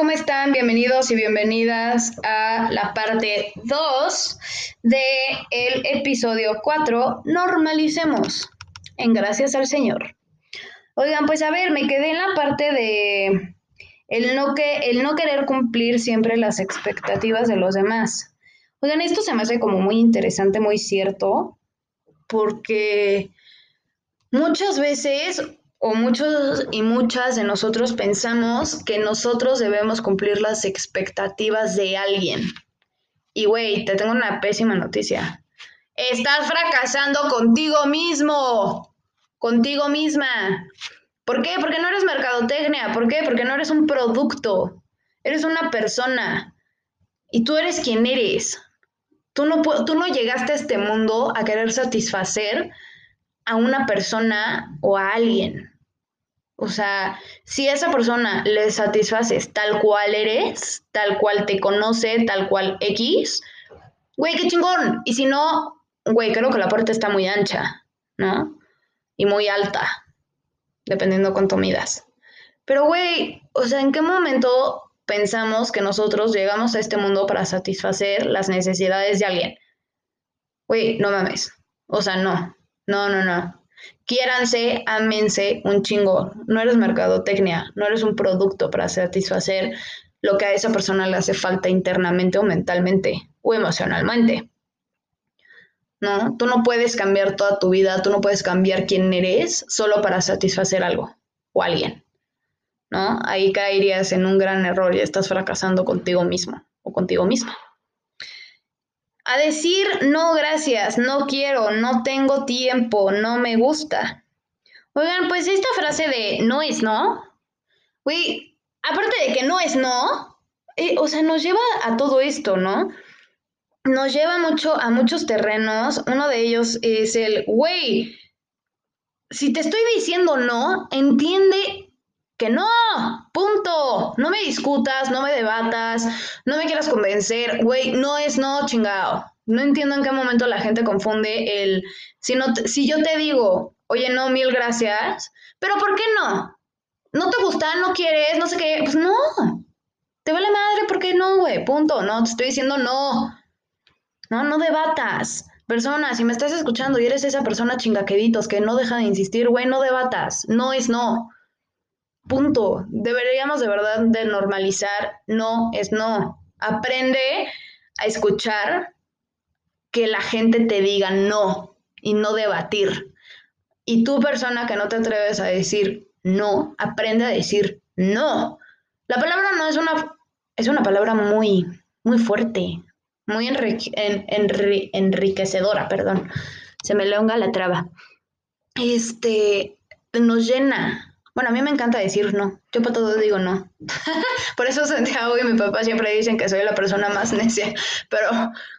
¿cómo están? Bienvenidos y bienvenidas a la parte 2 de el episodio 4, Normalicemos en Gracias al Señor. Oigan, pues a ver, me quedé en la parte de el no, que, el no querer cumplir siempre las expectativas de los demás. Oigan, esto se me hace como muy interesante, muy cierto, porque muchas veces o muchos y muchas de nosotros pensamos que nosotros debemos cumplir las expectativas de alguien. Y güey, te tengo una pésima noticia. Estás fracasando contigo mismo, contigo misma. ¿Por qué? Porque no eres mercadotecnia. ¿Por qué? Porque no eres un producto. Eres una persona. Y tú eres quien eres. Tú no, tú no llegaste a este mundo a querer satisfacer a una persona o a alguien. O sea, si esa persona le satisfaces tal cual eres, tal cual te conoce, tal cual X, güey, qué chingón. Y si no, güey, creo que la puerta está muy ancha, ¿no? Y muy alta, dependiendo cuánto midas. Pero, güey, o sea, ¿en qué momento pensamos que nosotros llegamos a este mundo para satisfacer las necesidades de alguien? Güey, no mames. O sea, no. No, no, no. Quiéranse, ámense un chingo. No eres mercadotecnia, no eres un producto para satisfacer lo que a esa persona le hace falta internamente o mentalmente o emocionalmente. No, tú no puedes cambiar toda tu vida, tú no puedes cambiar quién eres solo para satisfacer algo o alguien. ¿No? Ahí caerías en un gran error y estás fracasando contigo mismo o contigo misma a decir no gracias, no quiero, no tengo tiempo, no me gusta. Oigan, pues esta frase de no es no, güey, aparte de que no es no, eh, o sea, nos lleva a todo esto, ¿no? Nos lleva mucho a muchos terrenos. Uno de ellos es el, güey, si te estoy diciendo no, entiende que no, punto. No me discutas, no me debatas, no me quieras convencer, güey, no es no, chingado. No entiendo en qué momento la gente confunde el, si, no si yo te digo, oye, no, mil gracias, pero ¿por qué no? ¿No te gusta? ¿No quieres? No sé qué. Pues no. Te vale madre, ¿por qué no, güey? Punto. No, te estoy diciendo no. No, no debatas. Persona, si me estás escuchando y eres esa persona chingaqueditos que no deja de insistir, güey, no debatas. No es no. Punto. Deberíamos de verdad de normalizar, no es no. Aprende a escuchar que la gente te diga no y no debatir. Y tú persona que no te atreves a decir no, aprende a decir no. La palabra no es una, es una palabra muy, muy fuerte, muy enriquecedora, perdón. Se me leonga la traba. Este, nos llena, bueno, a mí me encanta decir no. Yo para todo digo no. Por eso Santiago y mi papá siempre dicen que soy la persona más necia. Pero,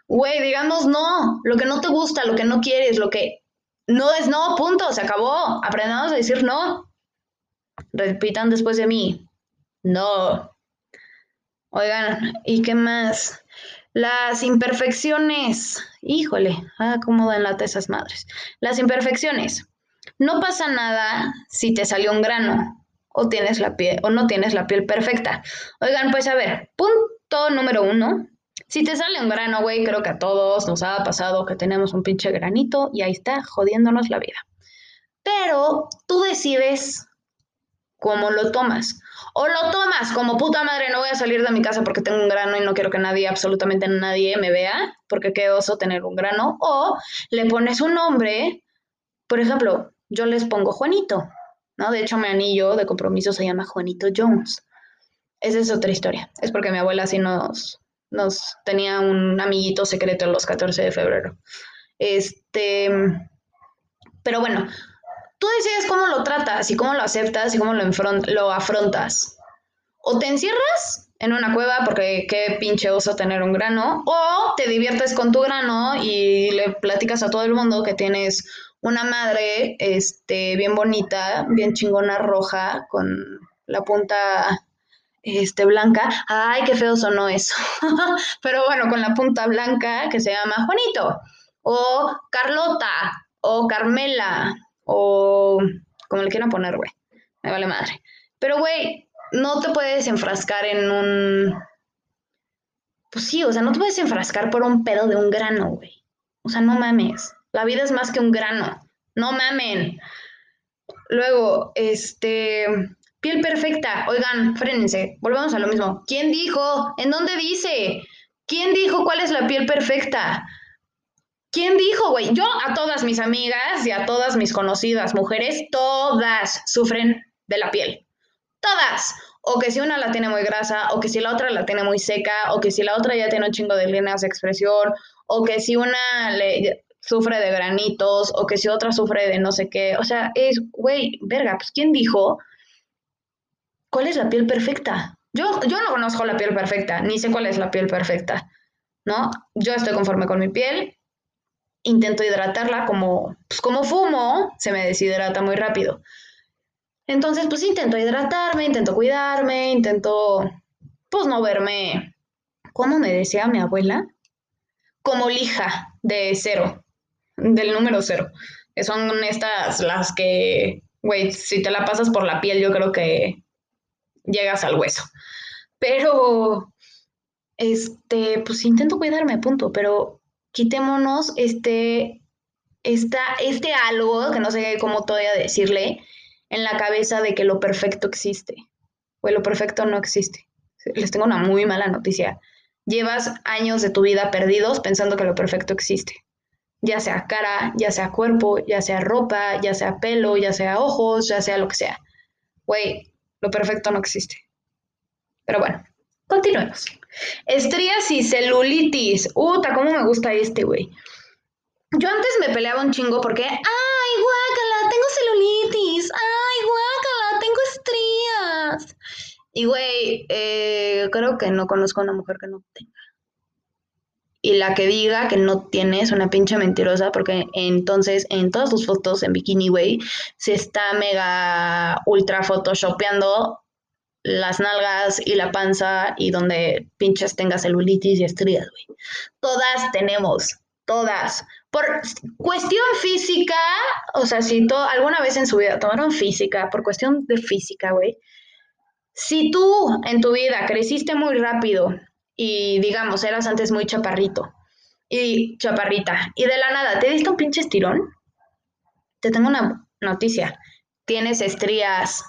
güey, digamos no. Lo que no te gusta, lo que no quieres, lo que no es no, punto. Se acabó. Aprendamos a decir no. Repitan después de mí. No. Oigan, ¿y qué más? Las imperfecciones. Híjole, ah, cómo dan esas madres. Las imperfecciones. No pasa nada si te salió un grano o tienes la piel o no tienes la piel perfecta. Oigan, pues a ver, punto número uno. Si te sale un grano, güey, creo que a todos nos ha pasado que tenemos un pinche granito y ahí está jodiéndonos la vida. Pero tú decides cómo lo tomas. O lo tomas como puta madre, no voy a salir de mi casa porque tengo un grano y no quiero que nadie, absolutamente nadie me vea, porque qué oso tener un grano. O le pones un nombre, por ejemplo, yo les pongo Juanito, ¿no? De hecho, mi anillo de compromiso se llama Juanito Jones. Esa es otra historia. Es porque mi abuela sí nos, nos tenía un amiguito secreto los 14 de febrero. Este, pero bueno, tú decides cómo lo tratas y cómo lo aceptas y cómo lo, lo afrontas. O te encierras en una cueva porque qué pinche oso tener un grano, o te diviertes con tu grano y le platicas a todo el mundo que tienes una madre este, bien bonita, bien chingona roja, con la punta este, blanca. Ay, qué feo sonó eso. Pero bueno, con la punta blanca que se llama Juanito, o Carlota, o Carmela, o como le quieran poner, güey. Me vale madre. Pero, güey, no te puedes enfrascar en un... Pues sí, o sea, no te puedes enfrascar por un pedo de un grano, güey. O sea, no mames. La vida es más que un grano. No mamen. Luego, este, piel perfecta. Oigan, frénense. Volvamos a lo mismo. ¿Quién dijo? ¿En dónde dice? ¿Quién dijo cuál es la piel perfecta? ¿Quién dijo, güey? Yo a todas mis amigas y a todas mis conocidas mujeres, todas sufren de la piel. Todas. O que si una la tiene muy grasa, o que si la otra la tiene muy seca, o que si la otra ya tiene un chingo de líneas de expresión, o que si una le, sufre de granitos o que si otra sufre de no sé qué. O sea, es, güey, verga, pues ¿quién dijo cuál es la piel perfecta? Yo, yo no conozco la piel perfecta, ni sé cuál es la piel perfecta, ¿no? Yo estoy conforme con mi piel, intento hidratarla como, pues como fumo, se me deshidrata muy rápido. Entonces, pues intento hidratarme, intento cuidarme, intento, pues no verme, ¿cómo me decía mi abuela? Como lija de cero del número cero. Son estas las que, güey, si te la pasas por la piel, yo creo que llegas al hueso. Pero, este, pues intento cuidarme, punto. Pero quitémonos este, esta, este algo, que no sé cómo todavía decirle, en la cabeza de que lo perfecto existe. O lo perfecto no existe. Les tengo una muy mala noticia. Llevas años de tu vida perdidos pensando que lo perfecto existe ya sea cara, ya sea cuerpo, ya sea ropa, ya sea pelo, ya sea ojos, ya sea lo que sea. Güey, lo perfecto no existe. Pero bueno, continuemos. Estrías y celulitis. Uta, cómo me gusta este, güey. Yo antes me peleaba un chingo porque, ay, guácala, tengo celulitis. Ay, guácala, tengo estrías. Y, güey, eh, creo que no conozco a una mujer que no tenga y la que diga que no tienes una pinche mentirosa, porque entonces en todas tus fotos en Bikini Way se está mega ultra photoshopeando las nalgas y la panza y donde pinches tengas celulitis y estrías, güey. Todas tenemos, todas. Por cuestión física, o sea, si to alguna vez en su vida tomaron física, por cuestión de física, güey. Si tú en tu vida creciste muy rápido y digamos, eras antes muy chaparrito y chaparrita y de la nada te diste un pinche estirón, te tengo una noticia, tienes estrías,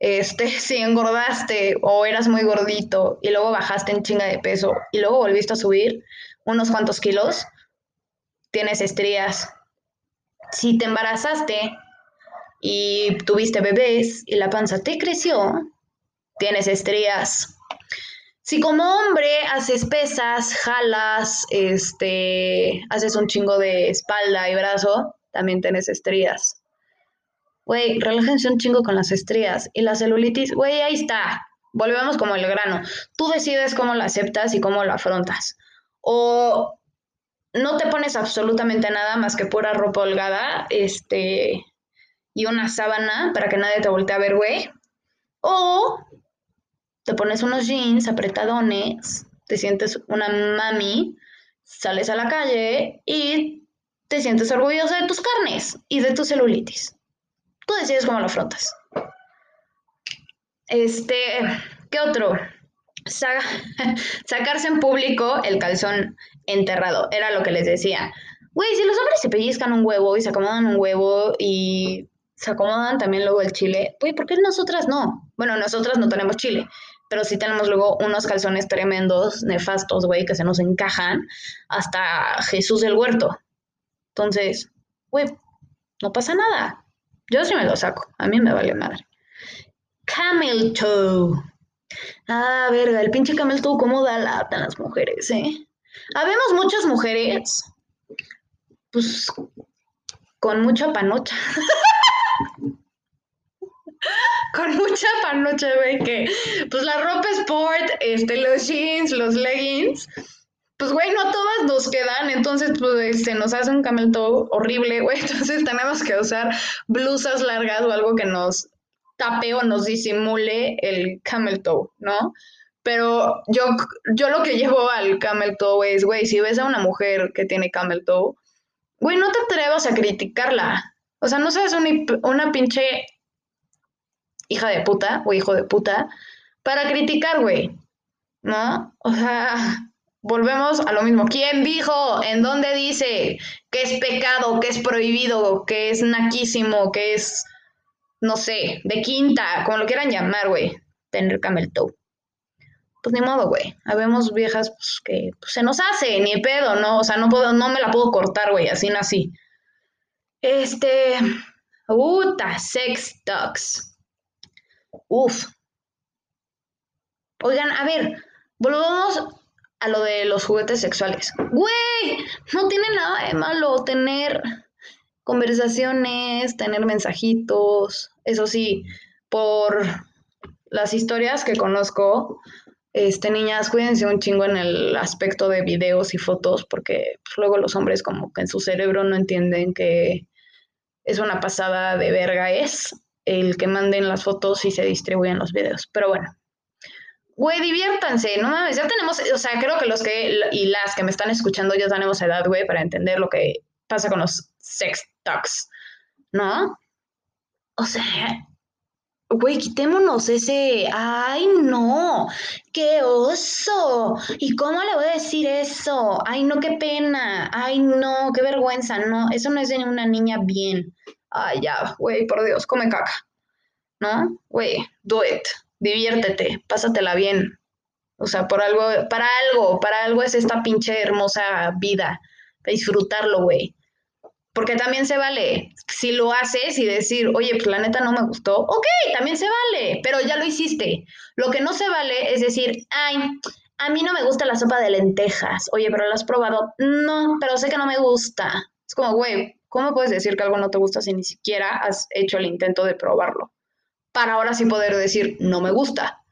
este, si engordaste o eras muy gordito y luego bajaste en chinga de peso y luego volviste a subir unos cuantos kilos, tienes estrías. Si te embarazaste y tuviste bebés y la panza te creció, tienes estrías. Si como hombre haces pesas, jalas, este, haces un chingo de espalda y brazo, también tienes estrías. Güey, relájense un chingo con las estrías. Y la celulitis, güey, ahí está. Volvemos como el grano. Tú decides cómo la aceptas y cómo la afrontas. O no te pones absolutamente nada más que pura ropa holgada, este, y una sábana para que nadie te voltee a ver, güey. O te pones unos jeans apretadones, te sientes una mami, sales a la calle y te sientes orgullosa de tus carnes y de tu celulitis. Tú decides cómo lo afrontas. Este, ¿qué otro? sacarse en público el calzón enterrado. Era lo que les decía. Güey, si los hombres se pellizcan un huevo y se acomodan un huevo y se acomodan también luego el chile, güey, ¿por qué nosotras no? Bueno, nosotras no tenemos chile, pero sí tenemos luego unos calzones tremendos, nefastos, güey, que se nos encajan hasta Jesús del huerto. Entonces, güey, no pasa nada. Yo sí me lo saco, a mí me vale madre. Camel toe. Ah, verga, el pinche camel toe, ¿cómo da lata a las mujeres, eh? Habemos muchas mujeres, pues, con mucha panocha. con mucha panocha, güey, que pues la ropa sport, este, los jeans, los leggings, pues güey, no todas nos quedan, entonces pues se este, nos hace un camel toe horrible, güey, entonces tenemos que usar blusas largas o algo que nos tape o nos disimule el camel toe, ¿no? Pero yo, yo lo que llevo al camel toe es, güey, si ves a una mujer que tiene camel toe, güey, no te atrevas a criticarla. O sea, no seas una, una pinche hija de puta o hijo de puta para criticar, güey. ¿No? O sea, volvemos a lo mismo. ¿Quién dijo? ¿En dónde dice que es pecado, que es prohibido, que es naquísimo, que es, no sé, de quinta, como lo quieran llamar, güey, tener camel toe? Pues ni modo, güey. Habemos viejas pues, que pues, se nos hace, ni pedo, ¿no? O sea, no, puedo, no me la puedo cortar, güey, así nací. Este. Uta, sex talks. Uf. Oigan, a ver, volvamos a lo de los juguetes sexuales. Güey, no tiene nada de malo tener conversaciones, tener mensajitos. Eso sí, por las historias que conozco, este, niñas, cuídense un chingo en el aspecto de videos y fotos, porque pues, luego los hombres como que en su cerebro no entienden que es una pasada de verga es el que manden las fotos y se distribuyen los videos. Pero bueno, güey, diviértanse, no mames, ya tenemos, o sea, creo que los que y las que me están escuchando ya tenemos edad, güey, para entender lo que pasa con los sex talks, ¿no? O sea, güey, quitémonos ese, ay, no, qué oso, ¿y cómo le voy a decir eso? Ay, no, qué pena, ay, no, qué vergüenza, no, eso no es de una niña bien. Ay, ya, güey, por Dios, come caca, ¿no? Güey, do it diviértete, pásatela bien. O sea, por algo, para algo, para algo es esta pinche hermosa vida, disfrutarlo, güey. Porque también se vale, si lo haces y decir, oye, pues la neta no me gustó, ok, también se vale, pero ya lo hiciste. Lo que no se vale es decir, ay, a mí no me gusta la sopa de lentejas, oye, pero la has probado, no, pero sé que no me gusta. Es como, güey, ¿cómo puedes decir que algo no te gusta si ni siquiera has hecho el intento de probarlo? para ahora sí poder decir, no me gusta,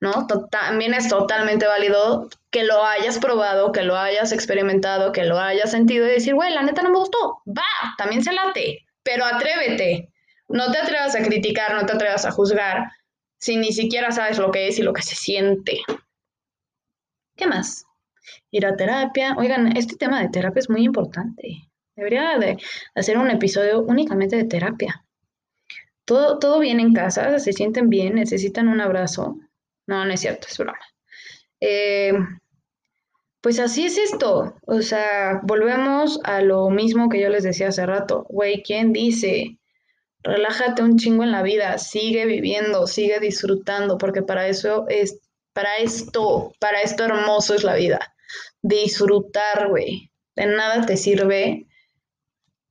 ¿no? También es totalmente válido que lo hayas probado, que lo hayas experimentado, que lo hayas sentido y decir, güey, la neta no me gustó, va, también se late, pero atrévete, no te atrevas a criticar, no te atrevas a juzgar si ni siquiera sabes lo que es y lo que se siente. ¿Qué más? Ir a terapia. Oigan, este tema de terapia es muy importante. Debería de hacer un episodio únicamente de terapia todo, todo bien en casa, se sienten bien, necesitan un abrazo. No, no es cierto, es broma. Eh, pues así es esto. O sea, volvemos a lo mismo que yo les decía hace rato. Güey, ¿quién dice? Relájate un chingo en la vida, sigue viviendo, sigue disfrutando, porque para eso es, para esto, para esto hermoso es la vida. Disfrutar, güey. De nada te sirve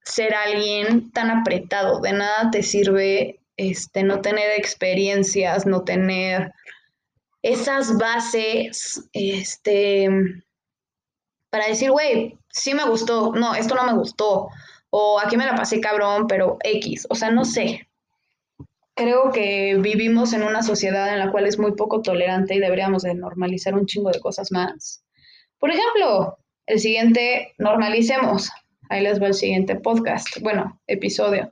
ser alguien tan apretado, de nada te sirve este, no tener experiencias, no tener esas bases, este, para decir, güey, sí me gustó, no, esto no me gustó, o aquí me la pasé cabrón, pero X, o sea, no sé. Creo que vivimos en una sociedad en la cual es muy poco tolerante y deberíamos de normalizar un chingo de cosas más. Por ejemplo, el siguiente, normalicemos Ahí les va el siguiente podcast, bueno, episodio.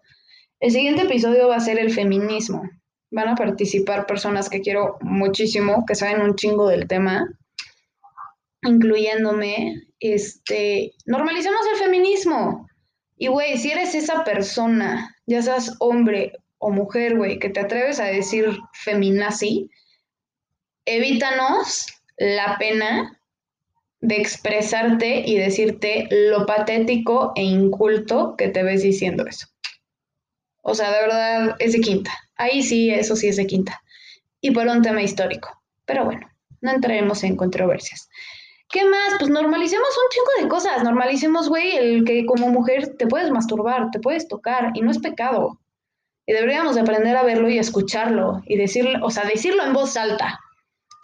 El siguiente episodio va a ser el feminismo. Van a participar personas que quiero muchísimo, que saben un chingo del tema, incluyéndome. Este, normalicemos el feminismo. Y güey, si eres esa persona, ya seas hombre o mujer, güey, que te atreves a decir feminazi, evítanos la pena de expresarte y decirte lo patético e inculto que te ves diciendo eso. O sea, de verdad, es de quinta. Ahí sí, eso sí es de quinta. Y por un tema histórico. Pero bueno, no entraremos en controversias. ¿Qué más? Pues normalicemos un chingo de cosas. Normalicemos, güey, el que como mujer te puedes masturbar, te puedes tocar y no es pecado. Y deberíamos de aprender a verlo y escucharlo y decirlo, o sea, decirlo en voz alta.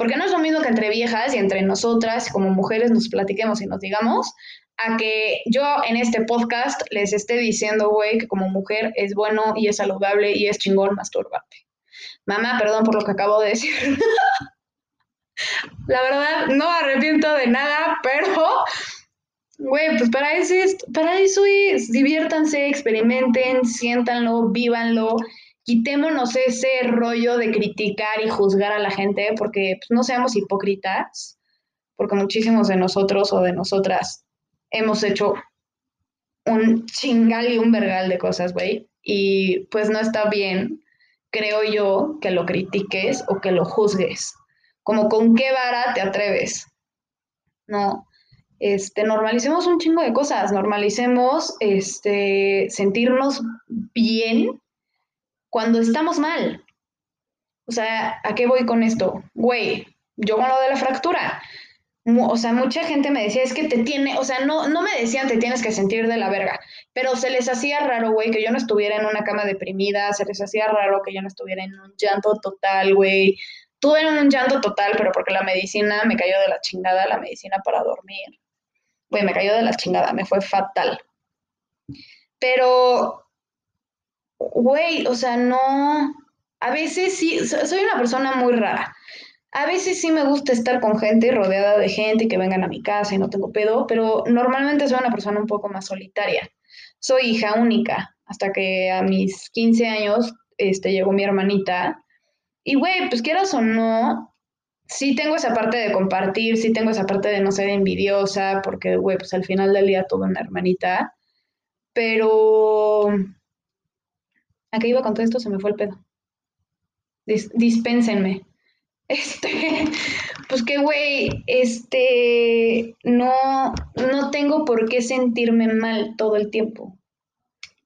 Porque no es lo mismo que entre viejas y entre nosotras como mujeres nos platiquemos y nos digamos, a que yo en este podcast les esté diciendo, güey, que como mujer es bueno y es saludable y es chingón masturbarte. Mamá, perdón por lo que acabo de decir. La verdad, no arrepiento de nada, pero, güey, pues para eso, es, para eso es, diviértanse, experimenten, siéntanlo, vívanlo quitémonos ese rollo de criticar y juzgar a la gente, porque pues, no seamos hipócritas, porque muchísimos de nosotros o de nosotras hemos hecho un chingal y un vergal de cosas, güey, y pues no está bien creo yo, que lo critiques o que lo juzgues. Como con qué vara te atreves. No, este, normalicemos un chingo de cosas, normalicemos este, sentirnos bien cuando estamos mal. O sea, ¿a qué voy con esto? Güey, yo con lo de la fractura. O sea, mucha gente me decía, es que te tiene, o sea, no, no me decían te tienes que sentir de la verga, pero se les hacía raro, güey, que yo no estuviera en una cama deprimida, se les hacía raro que yo no estuviera en un llanto total, güey. Tuve un llanto total, pero porque la medicina me cayó de la chingada, la medicina para dormir. Güey, me cayó de la chingada, me fue fatal. Pero, güey, o sea, no, a veces sí, soy una persona muy rara. A veces sí me gusta estar con gente, rodeada de gente que vengan a mi casa y no tengo pedo, pero normalmente soy una persona un poco más solitaria. Soy hija única, hasta que a mis 15 años este, llegó mi hermanita. Y, güey, pues quieras o no, sí tengo esa parte de compartir, sí tengo esa parte de no ser envidiosa, porque, güey, pues al final del día tuve una hermanita. Pero... ¿A qué iba con todo esto? Se me fue el pedo. dispénsenme. Este, pues que, güey, este, no, no tengo por qué sentirme mal todo el tiempo,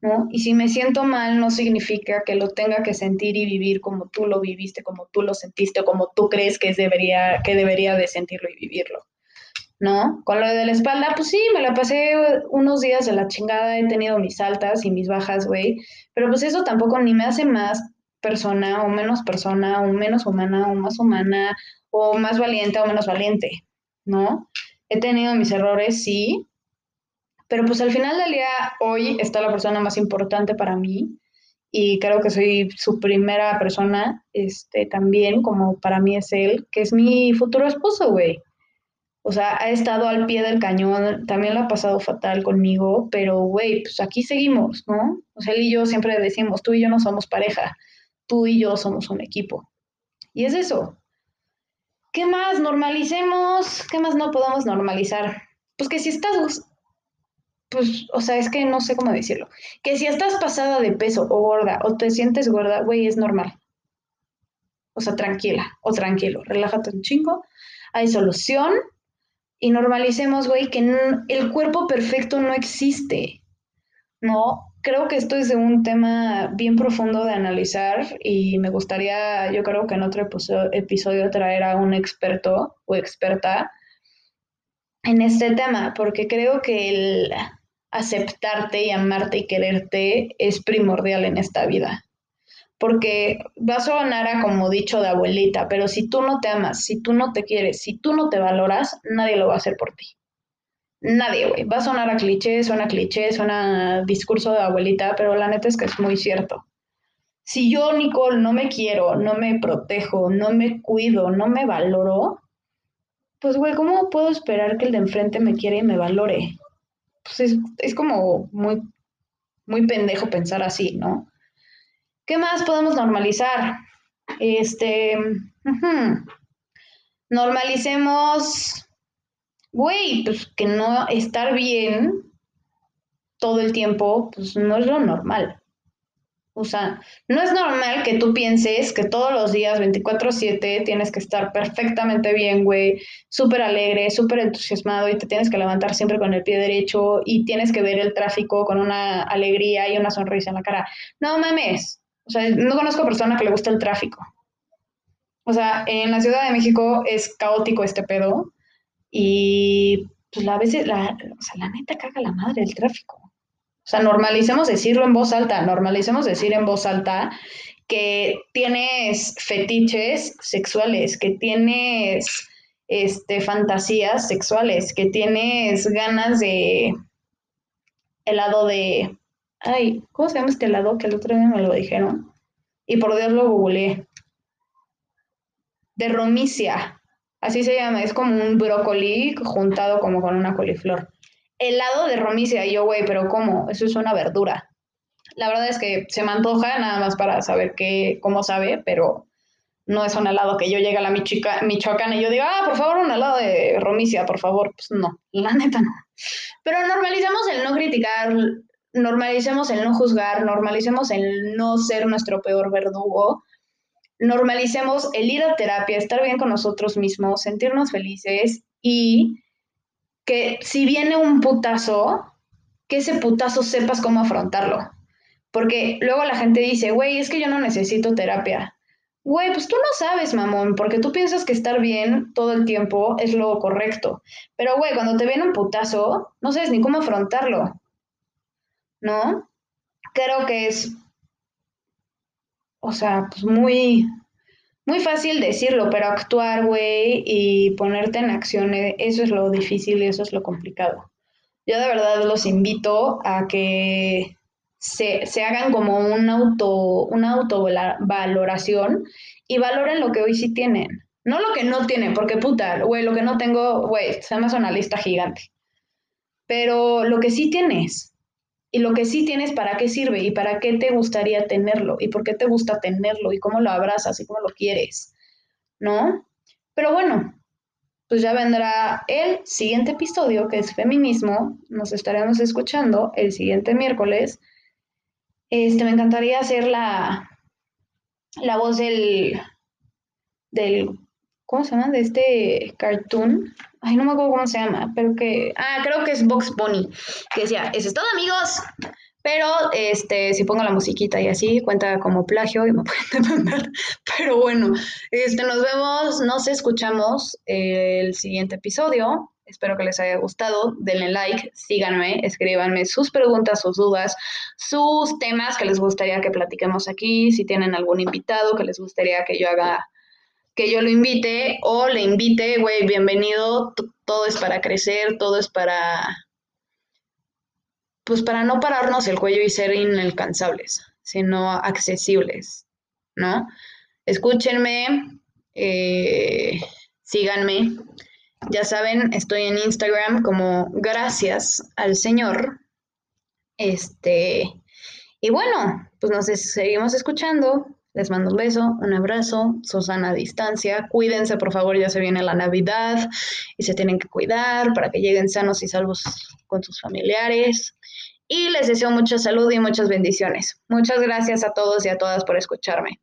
¿no? Y si me siento mal, no significa que lo tenga que sentir y vivir como tú lo viviste, como tú lo sentiste, o como tú crees que, debería, que debería de sentirlo y vivirlo, ¿no? Con lo de la espalda, pues sí, me la pasé unos días de la chingada, he tenido mis altas y mis bajas, güey, pero pues eso tampoco ni me hace más persona o menos persona o menos humana o más humana o más valiente o menos valiente, ¿no? He tenido mis errores, sí, pero pues al final del día, hoy está la persona más importante para mí y creo que soy su primera persona, este, también, como para mí es él, que es mi futuro esposo, güey. O sea, ha estado al pie del cañón, también lo ha pasado fatal conmigo, pero, güey, pues aquí seguimos, ¿no? O sea, él y yo siempre decimos, tú y yo no somos pareja, tú y yo somos un equipo. Y es eso. ¿Qué más? Normalicemos. ¿Qué más no podemos normalizar? Pues que si estás, pues, o sea, es que no sé cómo decirlo. Que si estás pasada de peso o gorda o te sientes gorda, güey, es normal. O sea, tranquila o tranquilo, relájate un chingo. Hay solución y normalicemos, güey, que el cuerpo perfecto no existe. No, creo que esto es de un tema bien profundo de analizar y me gustaría, yo creo que en otro episodio traer a un experto o experta en este tema, porque creo que el aceptarte y amarte y quererte es primordial en esta vida. Porque va a sonar a como dicho de abuelita, pero si tú no te amas, si tú no te quieres, si tú no te valoras, nadie lo va a hacer por ti. Nadie, güey. Va a sonar a cliché, suena a cliché, suena a discurso de abuelita, pero la neta es que es muy cierto. Si yo, Nicole, no me quiero, no me protejo, no me cuido, no me valoro, pues, güey, ¿cómo puedo esperar que el de enfrente me quiera y me valore? Pues es, es como muy, muy pendejo pensar así, ¿no? ¿Qué más podemos normalizar? Este, normalicemos güey, pues que no estar bien todo el tiempo, pues no es lo normal. O sea, no es normal que tú pienses que todos los días, 24/7, tienes que estar perfectamente bien, güey, súper alegre, súper entusiasmado y te tienes que levantar siempre con el pie derecho y tienes que ver el tráfico con una alegría y una sonrisa en la cara. No mames. O sea, no conozco persona que le guste el tráfico. O sea, en la Ciudad de México es caótico este pedo. Y pues a veces, la, o sea, la neta caga la madre el tráfico. O sea, normalicemos decirlo en voz alta, normalicemos decir en voz alta que tienes fetiches sexuales, que tienes este, fantasías sexuales, que tienes ganas de helado de... Ay, ¿cómo se llama este helado? Que el otro día me lo dijeron. Y por Dios lo googleé. De romicia. Así se llama, es como un brócoli juntado como con una coliflor. Helado de romicia, y yo, güey, pero ¿cómo? Eso es una verdura. La verdad es que se me antoja nada más para saber qué, cómo sabe, pero no es un helado que yo llegue a la Michoacán y yo diga, ah, por favor, un helado de romicia, por favor. Pues no, la neta no. Pero normalizamos el no criticar normalicemos el no juzgar, normalicemos el no ser nuestro peor verdugo, normalicemos el ir a terapia, estar bien con nosotros mismos, sentirnos felices y que si viene un putazo, que ese putazo sepas cómo afrontarlo. Porque luego la gente dice, güey, es que yo no necesito terapia. Güey, pues tú no sabes, mamón, porque tú piensas que estar bien todo el tiempo es lo correcto. Pero, güey, cuando te viene un putazo, no sabes ni cómo afrontarlo. ¿No? Creo que es, o sea, pues muy, muy fácil decirlo, pero actuar, güey, y ponerte en acción, eh, eso es lo difícil y eso es lo complicado. Yo de verdad los invito a que se, hagan como un auto, una autovaloración y valoren lo que hoy sí tienen. No lo que no tienen, porque puta, güey, lo que no tengo, güey, se me hace una lista gigante. Pero lo que sí tienes, y lo que sí tienes, ¿para qué sirve? ¿Y para qué te gustaría tenerlo? ¿Y por qué te gusta tenerlo? ¿Y cómo lo abrazas? ¿Y cómo lo quieres? ¿No? Pero bueno, pues ya vendrá el siguiente episodio, que es feminismo. Nos estaremos escuchando el siguiente miércoles. Este, me encantaría hacer la, la voz del, del, ¿cómo se llama? De este cartoon. Ay, no me acuerdo cómo se llama, pero que, ah, creo que es Box Bunny, que decía, eso es todo amigos, pero este, si pongo la musiquita y así, cuenta como plagio y me pueden demandar. Pero bueno, este, nos vemos, nos escuchamos el siguiente episodio. Espero que les haya gustado. Denle like, síganme, escríbanme sus preguntas, sus dudas, sus temas que les gustaría que platiquemos aquí. Si tienen algún invitado que les gustaría que yo haga, que yo lo invite o le invite, güey, bienvenido. Todo es para crecer, todo es para, pues para no pararnos el cuello y ser inalcanzables, sino accesibles, ¿no? Escúchenme, eh, síganme ya saben, estoy en Instagram como gracias al Señor. Este, y bueno, pues nos seguimos escuchando. Les mando un beso, un abrazo, Susana a distancia. Cuídense, por favor, ya se viene la Navidad y se tienen que cuidar para que lleguen sanos y salvos con sus familiares. Y les deseo mucha salud y muchas bendiciones. Muchas gracias a todos y a todas por escucharme.